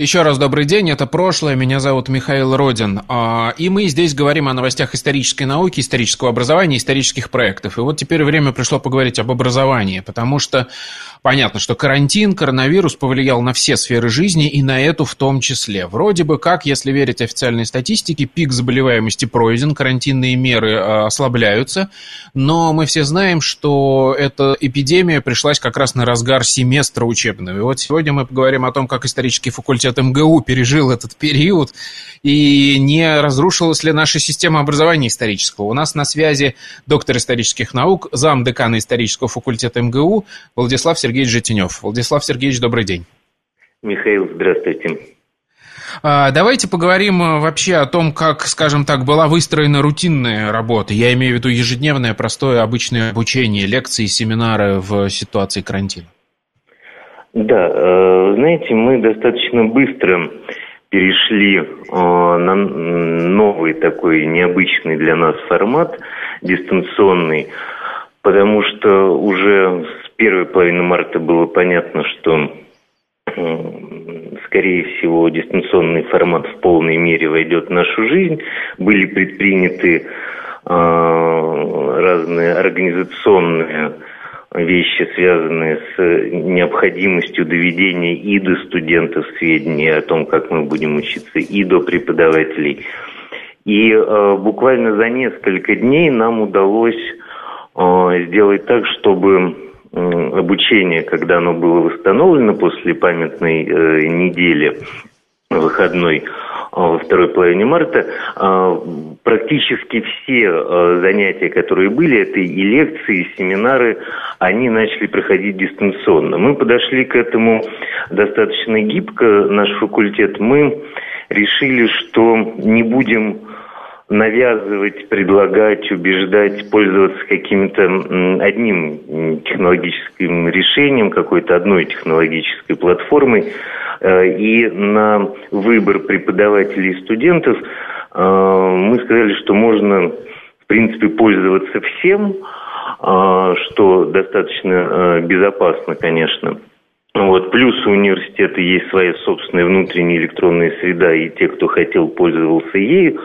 еще раз добрый день, это прошлое, меня зовут Михаил Родин, а, и мы здесь говорим о новостях исторической науки, исторического образования, исторических проектов. И вот теперь время пришло поговорить об образовании, потому что понятно, что карантин, коронавирус повлиял на все сферы жизни и на эту в том числе. Вроде бы как, если верить официальной статистике, пик заболеваемости пройден, карантинные меры а, ослабляются, но мы все знаем, что эта эпидемия пришлась как раз на разгар семестра учебного. И вот сегодня мы поговорим о том, как исторический факультет МГУ пережил этот период, и не разрушилась ли наша система образования исторического. У нас на связи доктор исторических наук, зам декана исторического факультета МГУ Владислав Сергеевич Житинев. Владислав Сергеевич, добрый день. Михаил, здравствуйте. А, давайте поговорим э, вообще о том, как, скажем так, была выстроена рутинная работа. Я имею в виду ежедневное, простое, обычное обучение, лекции, семинары в ситуации карантина. Да, э, знаете, мы достаточно быстро перешли э, на новый такой необычный для нас формат, дистанционный, потому что уже первой половины марта было понятно, что скорее всего, дистанционный формат в полной мере войдет в нашу жизнь. Были предприняты разные организационные вещи, связанные с необходимостью доведения и до студентов сведений о том, как мы будем учиться, и до преподавателей. И э, буквально за несколько дней нам удалось э, сделать так, чтобы обучение, когда оно было восстановлено после памятной э, недели выходной, во второй половине марта, практически все занятия, которые были, это и лекции, и семинары, они начали проходить дистанционно. Мы подошли к этому достаточно гибко, наш факультет. Мы решили, что не будем навязывать, предлагать, убеждать, пользоваться каким-то одним технологическим решением, какой-то одной технологической платформой. Э, и на выбор преподавателей и студентов э, мы сказали, что можно, в принципе, пользоваться всем, э, что достаточно безопасно, конечно. Вот. Плюс у университета есть своя собственная внутренняя электронная среда, и те, кто хотел, пользовался ею.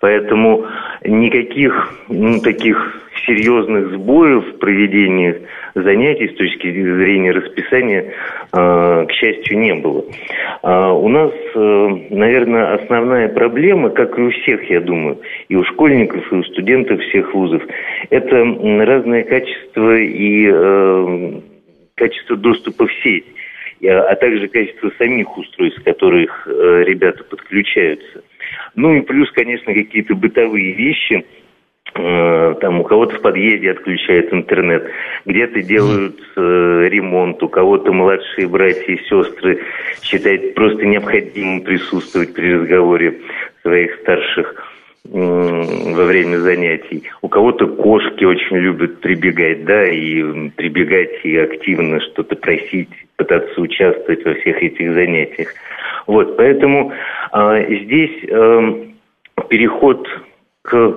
Поэтому никаких ну, таких серьезных сбоев в проведении занятий с точки зрения расписания, э, к счастью, не было. А у нас, э, наверное, основная проблема, как и у всех, я думаю, и у школьников, и у студентов всех вузов, это разное качество и э, качество доступа в сеть а также качество самих устройств, которых ребята подключаются. Ну и плюс, конечно, какие-то бытовые вещи, э, там у кого-то в подъезде отключает интернет, где-то делают э, ремонт, у кого-то младшие братья и сестры считают просто необходимым присутствовать при разговоре своих старших во время занятий. У кого-то кошки очень любят прибегать, да, и прибегать и активно что-то просить, пытаться участвовать во всех этих занятиях. Вот, поэтому а, здесь а, переход к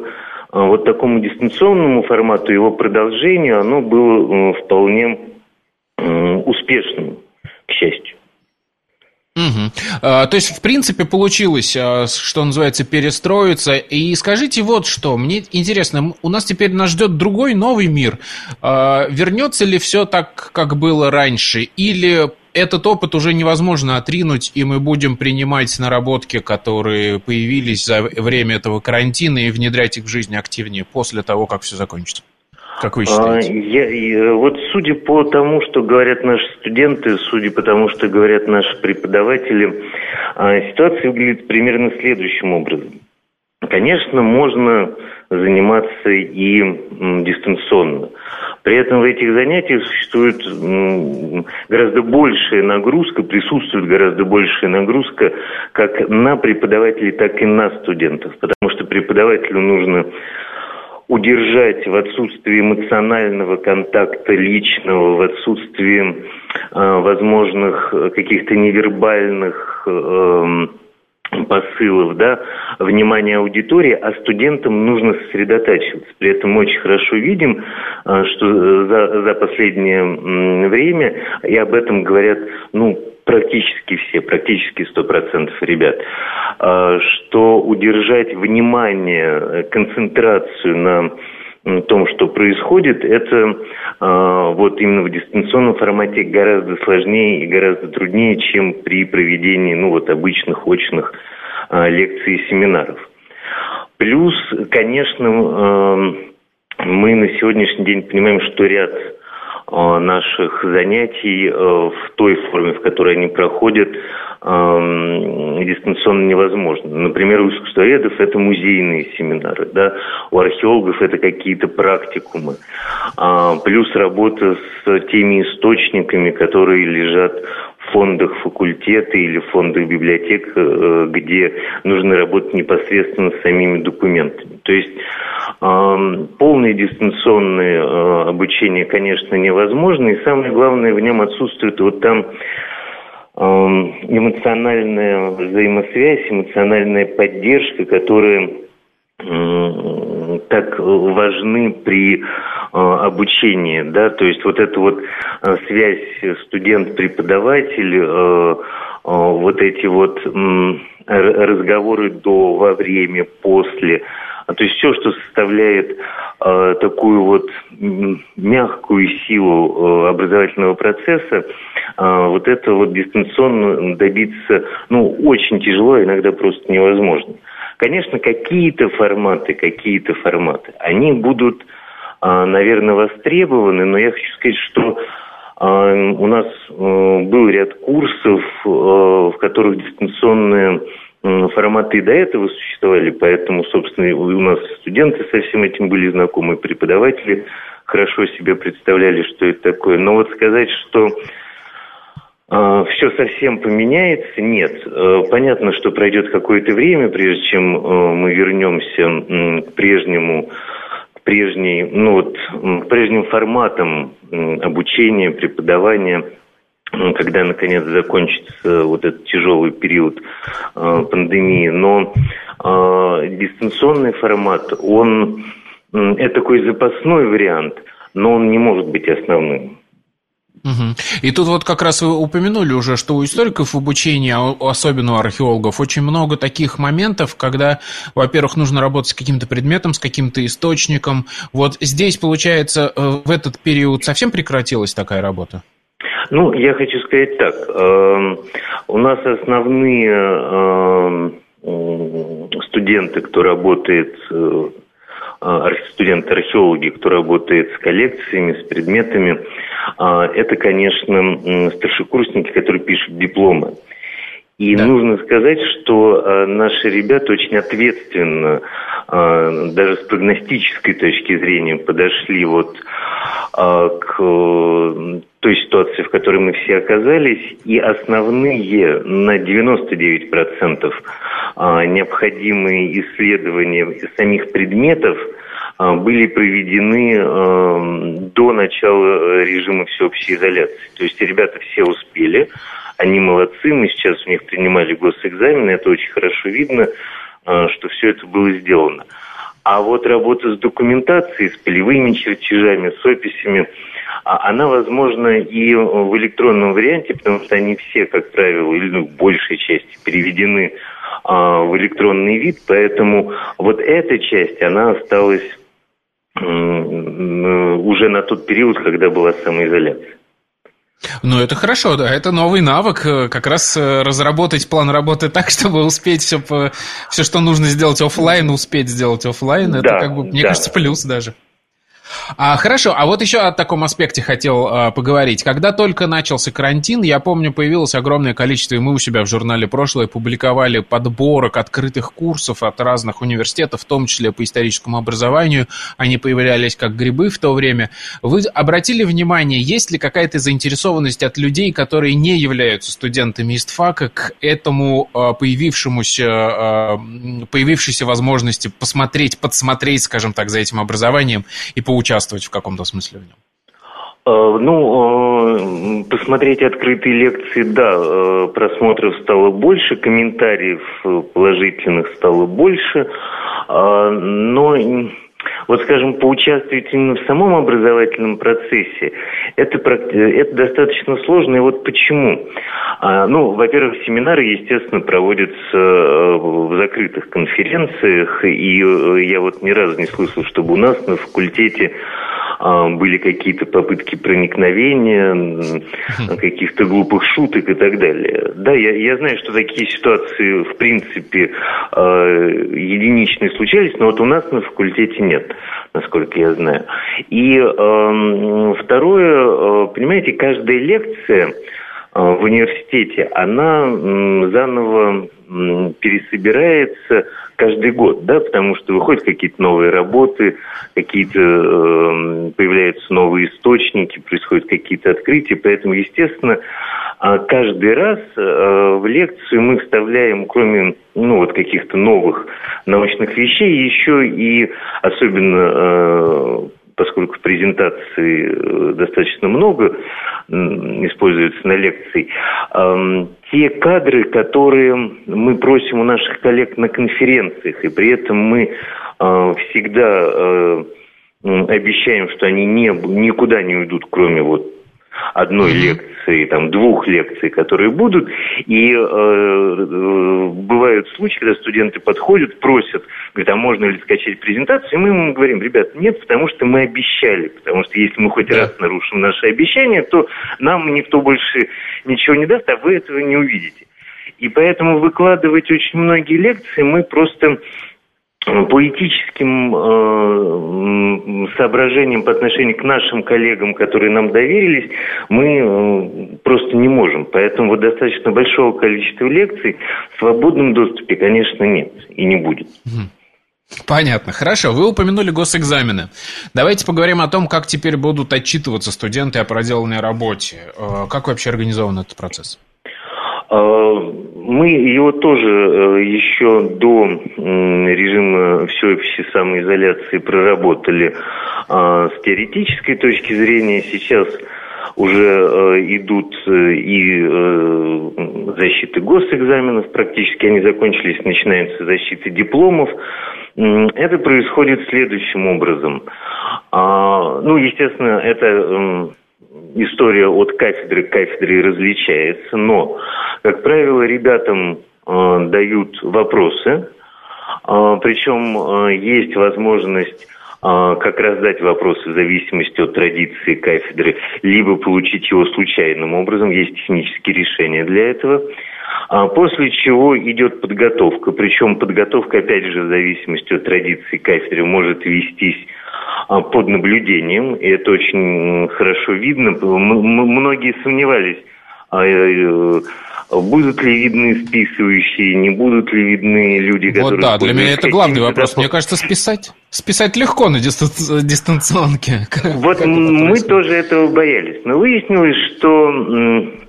а, вот такому дистанционному формату, его продолжению, оно было а, вполне а, успешным, к счастью. Угу. То есть, в принципе, получилось, а, что называется, перестроиться. И скажите вот что, мне интересно, у нас теперь нас ждет другой новый мир. А, вернется ли все так, как было раньше? Или этот опыт уже невозможно отринуть, и мы будем принимать наработки, которые появились за время этого карантина, и внедрять их в жизнь активнее после того, как все закончится? Как вы считаете? А, я, я, вот судя по тому, что говорят наши студенты, судя по тому, что говорят наши преподаватели, а, ситуация выглядит примерно следующим образом. Конечно, можно заниматься и дистанционно. При этом в этих занятиях существует гораздо большая нагрузка, присутствует гораздо большая нагрузка как на преподавателей, так и на студентов. Потому что преподавателю нужно удержать в отсутствии эмоционального контакта личного, в отсутствии э, возможных каких-то невербальных э, посылов, да, внимание аудитории, а студентам нужно сосредотачиваться. При этом мы очень хорошо видим, э, что за, за последнее время, и об этом говорят, ну, практически все, практически 100% ребят, а, что удержать внимание, концентрацию на том, что происходит, это а, вот именно в дистанционном формате гораздо сложнее и гораздо труднее, чем при проведении ну, вот обычных очных а, лекций и семинаров. Плюс, конечно, мы на сегодняшний день понимаем, что ряд Э, наших занятий э, в той форме, в которой они проходят, эм, дистанционно невозможно. Например, у искусствоведов это музейные семинары, да, у археологов это какие-то практикумы. А, плюс работа с теми источниками, которые лежат в фондах факультета или фондах библиотек, э, где нужно работать непосредственно с самими документами. То есть Полное дистанционное э, обучение, конечно, невозможно, и самое главное, в нем отсутствует вот там эмоциональная взаимосвязь, эмоциональная поддержка, которая так важны при э, обучении, да, то есть вот эта вот э, связь студент-преподаватель, вот эти вот разговоры до, во время, после, то есть все, что составляет э, такую вот мягкую силу э, образовательного процесса, э, вот это вот дистанционно добиться, ну, очень тяжело, а иногда просто невозможно. Конечно, какие-то форматы, какие-то форматы, они будут, э, наверное, востребованы, но я хочу сказать, что э, у нас э, был ряд курсов, э, в которых дистанционная форматы до этого существовали, поэтому, собственно, у нас студенты со всем этим были знакомы, преподаватели хорошо себе представляли, что это такое. Но вот сказать, что э, а, все совсем поменяется, нет. Э, понятно, что пройдет какое-то время, прежде чем э, мы вернемся э, к прежнему к прежней, ну вот, к прежним форматам обучения, преподавания – когда наконец закончится вот этот тяжелый период э, пандемии. Но э, дистанционный формат, он это такой запасной вариант, но он не может быть основным. Угу. И тут вот как раз вы упомянули уже, что у историков обучения, а особенно у археологов, очень много таких моментов, когда, во-первых, нужно работать с каким-то предметом, с каким-то источником. Вот здесь, получается, э, в этот период совсем прекратилась такая работа? Ну, я хочу сказать так. Э, у нас основные э, студенты, кто работает, э, студенты-археологи, кто работает с коллекциями, с предметами, это, конечно, старшекурсники, которые пишут дипломы. И да. нужно сказать, что э, наши ребята очень ответственно, э, даже с прогностической точки зрения, подошли вот э, к той ситуации, в которой мы все оказались, и основные на 99% э, необходимые исследования самих предметов э, были проведены э, до начала режима всеобщей изоляции. То есть ребята все успели, они молодцы, мы сейчас у них принимали госэкзамены, это очень хорошо видно, а, что все это было сделано. А вот работа с документацией, с полевыми чертежами, с описями, а, она возможна и в электронном варианте, потому что они все, как правило, или ну, большей части переведены а, в электронный вид, поэтому вот эта часть, она осталась уже на тот период, когда была самоизоляция. Ну, это хорошо, да, это новый навык, э, как раз э, разработать план работы так, чтобы успеть все, все что нужно сделать офлайн, успеть сделать офлайн, это да, как бы, мне да. кажется, плюс даже. А, хорошо, а вот еще о таком аспекте хотел а, поговорить. Когда только начался карантин, я помню, появилось огромное количество, и мы у себя в журнале «Прошлое» публиковали подборок открытых курсов от разных университетов, в том числе по историческому образованию. Они появлялись как грибы в то время. Вы обратили внимание, есть ли какая-то заинтересованность от людей, которые не являются студентами ИСТФАКа, к этому а, появившемуся, а, появившейся возможности посмотреть, подсмотреть, скажем так, за этим образованием и поучаствовать в каком-то смысле в нем? А, ну, посмотреть открытые лекции, да, просмотров стало больше, комментариев положительных стало больше, но вот, скажем, поучаствовать именно в самом образовательном процессе, это, это достаточно сложно. И вот почему? А, ну, во-первых, семинары, естественно, проводятся э, в закрытых конференциях, и э, я вот ни разу не слышал, чтобы у нас на факультете были какие-то попытки проникновения, каких-то глупых шуток и так далее. Да, я, я знаю, что такие ситуации, в принципе, а, единичные случались, но вот у нас на факультете нет, насколько я знаю. И второе, понимаете, каждая лекция в университете, она заново пересобирается каждый год, да, потому что выходят какие-то новые работы, какие-то э, появляются новые источники, происходят какие-то открытия, поэтому, естественно, а каждый раз э, в лекцию мы вставляем, кроме ну, вот каких-то новых научных вещей, еще и особенно э, поскольку презентаций э, достаточно много используется на лекции, те кадры, которые мы просим у наших коллег на конференциях, и при этом мы э, всегда э, обещаем, что они не, никуда не уйдут, кроме вот одной лекции, там, двух лекций, которые будут. И э, э, бывают случаи, когда студенты подходят, просят, говорят, а можно ли скачать презентацию? И мы ему говорим, ребят, нет, потому что мы обещали. Потому что если мы хоть да. раз нарушим наши обещания, то нам никто больше ничего не даст, а вы этого не увидите. И поэтому выкладывать очень многие лекции мы просто по этическим э, соображениям по отношению к нашим коллегам, которые нам доверились, мы э, просто не можем. Поэтому вот достаточно большого количества лекций в свободном доступе, конечно, нет и не будет. Понятно. Хорошо. Вы упомянули госэкзамены. Давайте поговорим о том, как теперь будут отчитываться студенты о проделанной работе. Э, как вообще организован этот процесс? А, мы его тоже э, еще до режима всеобщей самоизоляции проработали а, с теоретической точки зрения. Сейчас уже э, идут э, и защиты госэкзаменов, практически они закончились, начинается защита дипломов. Это происходит следующим образом. А, ну, естественно, это история от кафедры к кафедре различается, но, как правило, ребятам э, дают вопросы, э, причем э, есть возможность э, как раз дать вопросы в зависимости от традиции кафедры, либо получить его случайным образом, есть технические решения для этого. А после чего идет подготовка, причем подготовка, опять же, в зависимости от традиции кафедры, может вестись а, под наблюдением, и это очень хорошо видно. Многие сомневались, а, э, будут ли видны списывающие, не будут ли видны люди, которые... Вот да, для меня это главный вопрос. Мне кажется, списать, списать легко на дистанционке. Вот мы тоже этого боялись. Но выяснилось, что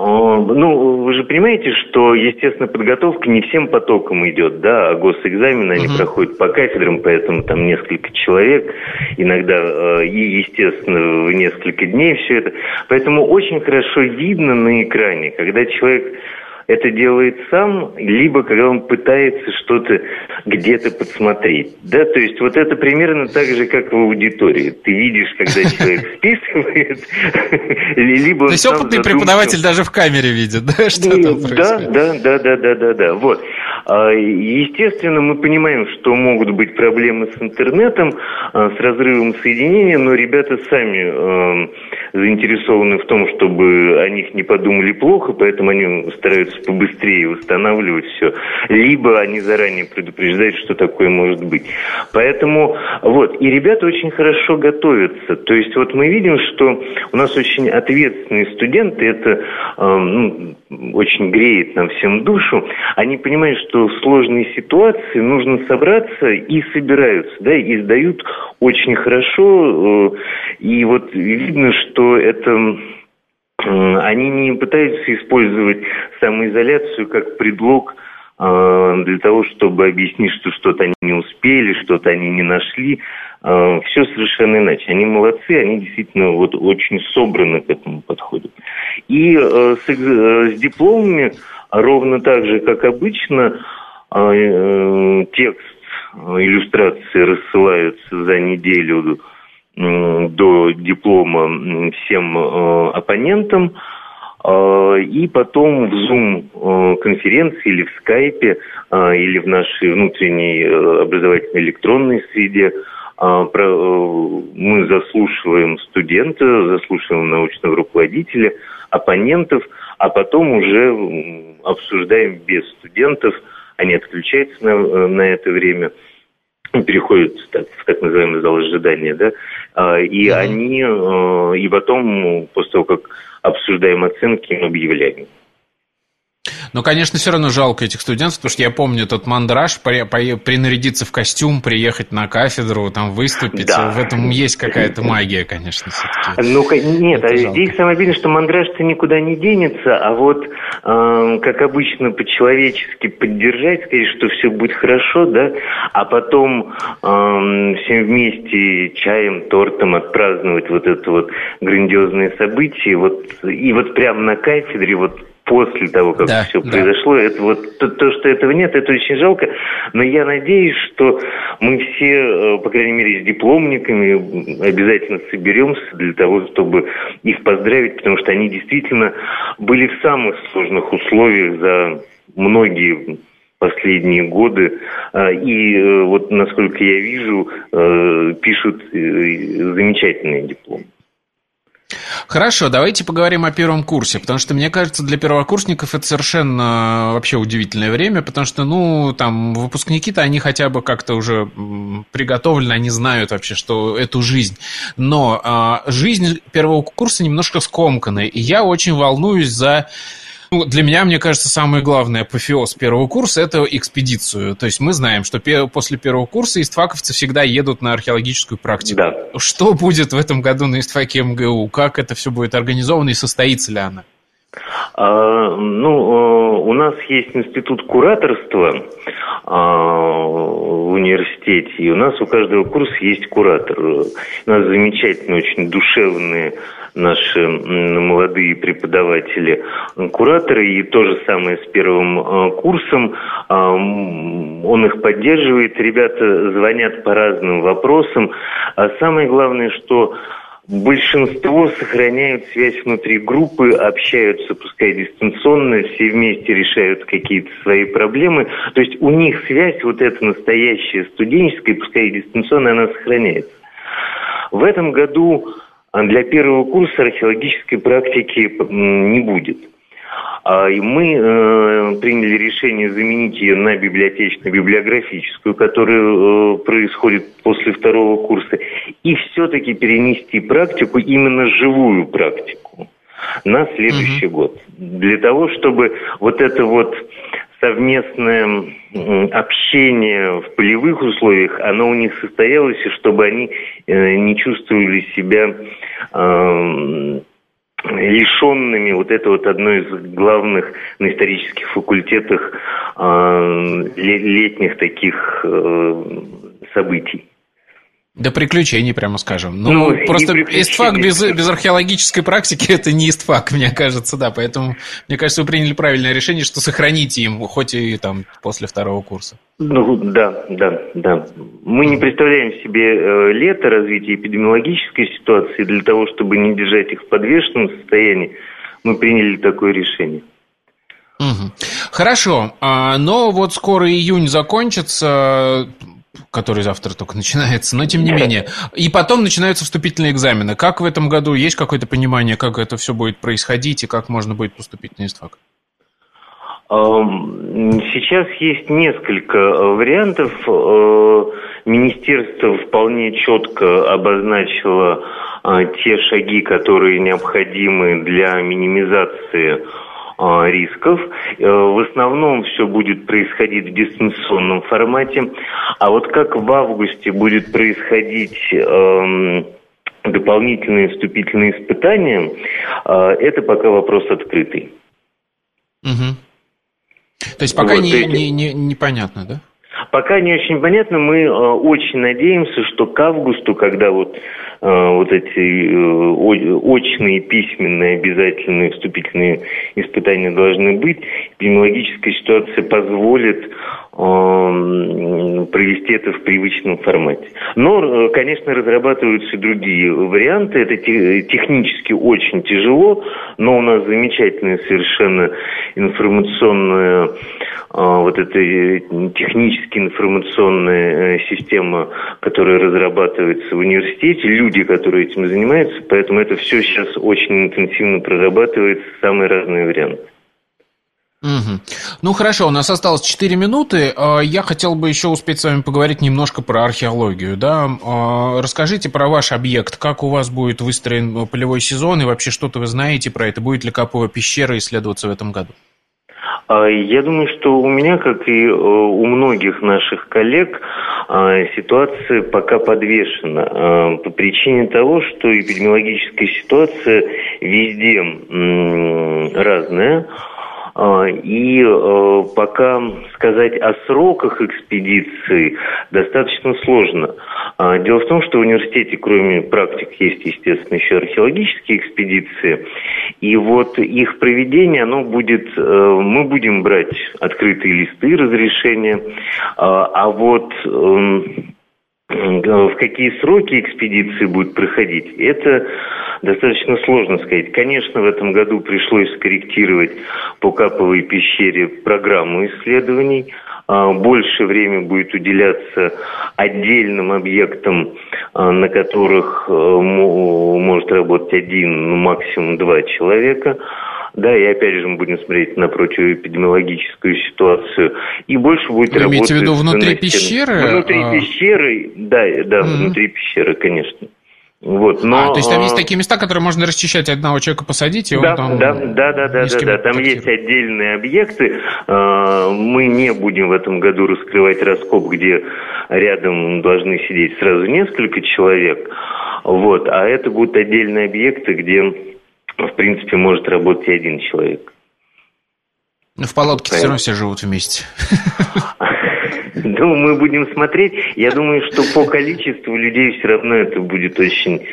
ну, вы же понимаете, что, естественно, подготовка не всем потоком идет, да, а госэкзамены, они uh-huh. проходят по кафедрам, поэтому там несколько человек, иногда э, и, естественно, в несколько дней все это. Поэтому очень хорошо видно на экране, когда человек это делает сам, либо когда он пытается что-то где-то подсмотреть. Да, то есть вот это примерно так же, как в аудитории. Ты видишь, когда человек списывает, либо... То есть опытный преподаватель даже в камере видит, да, что там Да, да, да, да, да, да, да, вот. А, естественно, мы понимаем, что могут быть проблемы с интернетом, а, с разрывом соединения, но ребята сами а, заинтересованы в том, чтобы о них не подумали плохо, поэтому они стараются побыстрее восстанавливать все. Либо они заранее предупреждают, что такое может быть. Поэтому вот, и ребята очень хорошо готовятся. То есть вот мы видим, что у нас очень ответственные студенты, это ну, очень греет нам всем душу. Они понимают, что в сложной ситуации нужно собраться и собираются, да, и сдают очень хорошо. Э, и вот видно, что это они не пытаются использовать самоизоляцию как предлог э, для того, чтобы объяснить, что что-то они не успели, что-то они не нашли. Э, Все совершенно иначе. Они молодцы, они действительно вот очень собраны к этому подходят. И с дипломами ровно так же, как обычно, а, э, текст э, иллюстрации рассылаются за неделю до диплома всем э, оппонентам, а, и потом в Zoom конференции или в скайпе, а, или в нашей внутренней образовательной электронной среде. Мы заслушиваем студента, заслушиваем научного руководителя, оппонентов, а потом уже обсуждаем без студентов – они отключаются на, э, на это время переходят так, в так называемый зал ожидания, да, а, и они, э, и потом, после того, как обсуждаем оценки, мы объявляем. Но, конечно, все равно жалко этих студентов, потому что я помню тот мандраж, при, при, принарядиться в костюм, приехать на кафедру, там выступить. Да. В этом есть какая-то магия, конечно, все-таки. Ну, нет, а здесь самое обидное, что мандраж-то никуда не денется, а вот, э, как обычно, по-человечески поддержать, сказать, что все будет хорошо, да, а потом э, всем вместе чаем, тортом отпраздновать вот это вот грандиозное событие, вот, и вот прямо на кафедре вот после того, как да, все да. произошло. Это вот то, то, что этого нет, это очень жалко. Но я надеюсь, что мы все, э, по крайней мере, с дипломниками обязательно соберемся для того, чтобы их поздравить, потому что они действительно были в самых сложных условиях за многие последние годы. А, и э, вот, насколько я вижу, э, пишут замечательные дипломы. Хорошо, давайте поговорим о первом курсе, потому что, мне кажется, для первокурсников это совершенно вообще удивительное время, потому что, ну, там, выпускники-то, они хотя бы как-то уже приготовлены, они знают вообще, что эту жизнь. Но а, жизнь первого курса немножко скомканная, и я очень волнуюсь за ну, для меня, мне кажется, самое главное апофеоз первого курса – это экспедицию. То есть мы знаем, что после первого курса истфаковцы всегда едут на археологическую практику. Да. Что будет в этом году на истфаке МГУ? Как это все будет организовано и состоится ли она? А, ну, э, у нас есть институт кураторства а, в университете, и у нас у каждого курса есть куратор. У нас замечательные, очень душевные наши молодые преподаватели, кураторы, и то же самое с первым э, курсом. А, он их поддерживает, ребята звонят по разным вопросам. А самое главное, что Большинство сохраняют связь внутри группы, общаются, пускай дистанционно, все вместе решают какие-то свои проблемы. То есть у них связь, вот эта настоящая студенческая, пускай дистанционная, она сохраняется. В этом году для первого курса археологической практики не будет. А, и мы э, приняли решение заменить ее на библиотечно-библиографическую, которая э, происходит после второго курса, и все-таки перенести практику, именно живую практику, на следующий угу. год. Для того, чтобы вот это вот совместное общение в полевых условиях, оно у них состоялось, и чтобы они э, не чувствовали себя лишенными вот это вот одно из главных на исторических факультетах э, летних таких э, событий. Да приключений, прямо скажем. Ну, ну просто истфак без, без археологической практики это не истфак, мне кажется, да. Поэтому, мне кажется, вы приняли правильное решение, что сохраните им, хоть и там после второго курса. Ну, да, да, да. Мы не представляем себе э, лето развития эпидемиологической ситуации для того, чтобы не держать их в подвешенном состоянии. Мы приняли такое решение. Угу. Хорошо, а, но вот скоро июнь закончится, который завтра только начинается, но тем не менее. И потом начинаются вступительные экзамены. Как в этом году? Есть какое-то понимание, как это все будет происходить и как можно будет поступить на ИСТФАК? Сейчас есть несколько э, вариантов. Э, министерство вполне четко обозначило э, те шаги, которые необходимы для минимизации рисков. В основном все будет происходить в дистанционном формате. А вот как в августе будет происходить эм, дополнительные вступительные испытания, это пока вопрос открытый. Угу. То есть пока вот не, не, не, непонятно, да? Пока не очень понятно. Мы э, очень надеемся, что к августу, когда вот, э, вот эти э, очные, письменные, обязательные вступительные испытания должны быть, эпидемиологическая ситуация позволит Эм, провести это в привычном формате. Но, э, конечно, разрабатываются другие варианты. Это технически очень тяжело, но у нас замечательная совершенно информационная, э, вот эта э, технически информационная система, которая разрабатывается в университете, люди, которые этим занимаются, поэтому это все сейчас очень интенсивно прорабатывается, самые разные варианты. Угу. Ну хорошо, у нас осталось 4 минуты. А, я хотел бы еще успеть с вами поговорить немножко про археологию. Да? А, расскажите про ваш объект, как у вас будет выстроен полевой сезон и вообще что-то вы знаете про это? Будет ли Капова пещера исследоваться в этом году? А, я думаю, что у меня, как и э, у многих наших коллег, ситуация пока подвешена по причине того, что эпидемиологическая ситуация везде разная. А, и э, пока сказать о сроках экспедиции достаточно сложно. А, дело в том, что в университете, кроме практик, есть, естественно, еще археологические экспедиции. И вот их проведение, оно будет, э, мы будем брать открытые листы разрешения, а, а вот эм, в какие сроки экспедиции будут проходить, это достаточно сложно сказать. Конечно, в этом году пришлось скорректировать по Каповой пещере программу исследований. А, больше времени будет уделяться отдельным объектам, а, на которых э, может работать один, ну, максимум два человека. Да, и опять же мы будем смотреть на противоэпидемиологическую ситуацию. И больше будет Вы работать... имеете в виду внутри пещеры? Внутри а... пещеры, да, да, mm-hmm. внутри пещеры, конечно. Вот, но, а, то есть там есть такие места, которые можно расчищать, одного человека посадить, и да, он там... Да, да, да, да, да, да, там есть отдельные объекты. А, мы не будем в этом году раскрывать раскоп, где рядом должны сидеть сразу несколько человек. Вот, а это будут отдельные объекты, где, в принципе, может работать и один человек. Ну, в палатке все равно все живут вместе. Ну, мы будем смотреть. Я думаю, что по количеству людей все равно это будет очень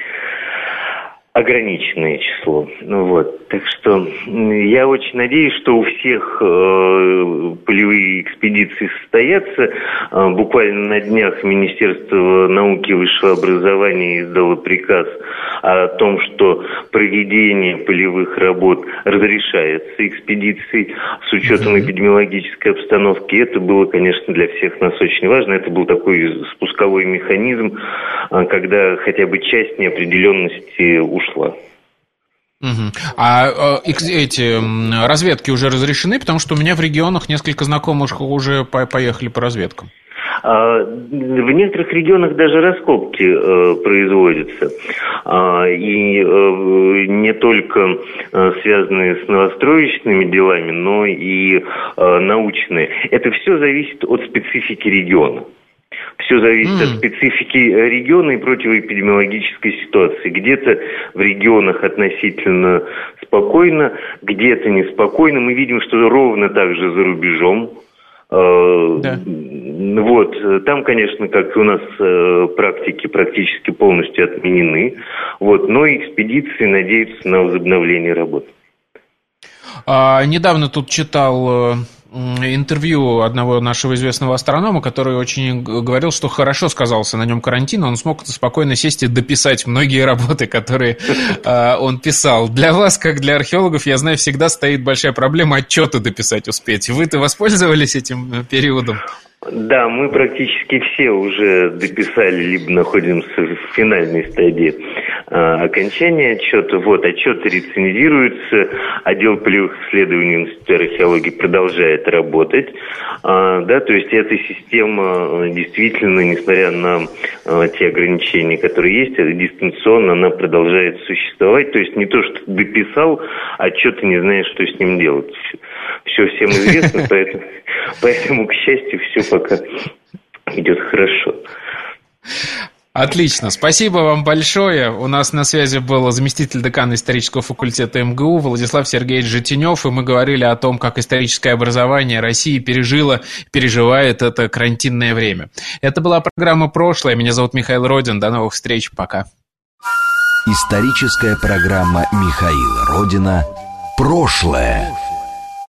ограниченное число. Ну вот, так что я очень надеюсь, что у всех э, полевые экспедиции состоятся. Э, буквально на днях Министерство науки и высшего образования издало приказ о том, что проведение полевых работ разрешается экспедицией с учетом эпидемиологической обстановки. Это было, конечно, для всех нас очень важно. Это был такой спусковой механизм, э, когда хотя бы часть неопределенности ушла ушла. Угу. А э, эти разведки уже разрешены, потому что у меня в регионах несколько знакомых уже поехали по разведкам. А, в некоторых регионах даже раскопки э, производятся. А, и э, не только э, связанные с новостроечными делами, но и научные. Это все зависит от специфики региона. Все зависит mm. от специфики региона и противоэпидемиологической ситуации. Где-то в регионах относительно спокойно, где-то неспокойно. Мы видим, что ровно так же за рубежом. Э, да. Вот, там, конечно, как у нас э, практики практически полностью отменены. Вот, но экспедиции надеются на возобновление работы. А, недавно тут читал э, интервью одного нашего известного астронома, который очень говорил, что хорошо сказался на нем карантин, он смог спокойно сесть и дописать многие работы, которые э, он писал. Для вас, как для археологов, я знаю, всегда стоит большая проблема отчеты дописать успеть. Вы-то воспользовались этим э, периодом? Да, мы практически все уже дописали, либо находимся в финальной стадии э, окончания отчета. Вот, отчеты рецензируются, отдел полевых исследований Института археологии продолжает работать. Э, да, то есть эта система э, действительно, несмотря на э, те ограничения, которые есть, дистанционно она продолжает существовать. То есть не то, что дописал отчет и не знаешь, что с ним делать. Все всем известно, поэтому, поэтому, к счастью, все пока идет хорошо. Отлично, спасибо вам большое. У нас на связи был заместитель декана исторического факультета МГУ Владислав Сергеевич Житинев, и мы говорили о том, как историческое образование России пережило, переживает это карантинное время. Это была программа «Прошлое». Меня зовут Михаил Родин. До новых встреч. Пока. Историческая программа Михаила Родина «Прошлое».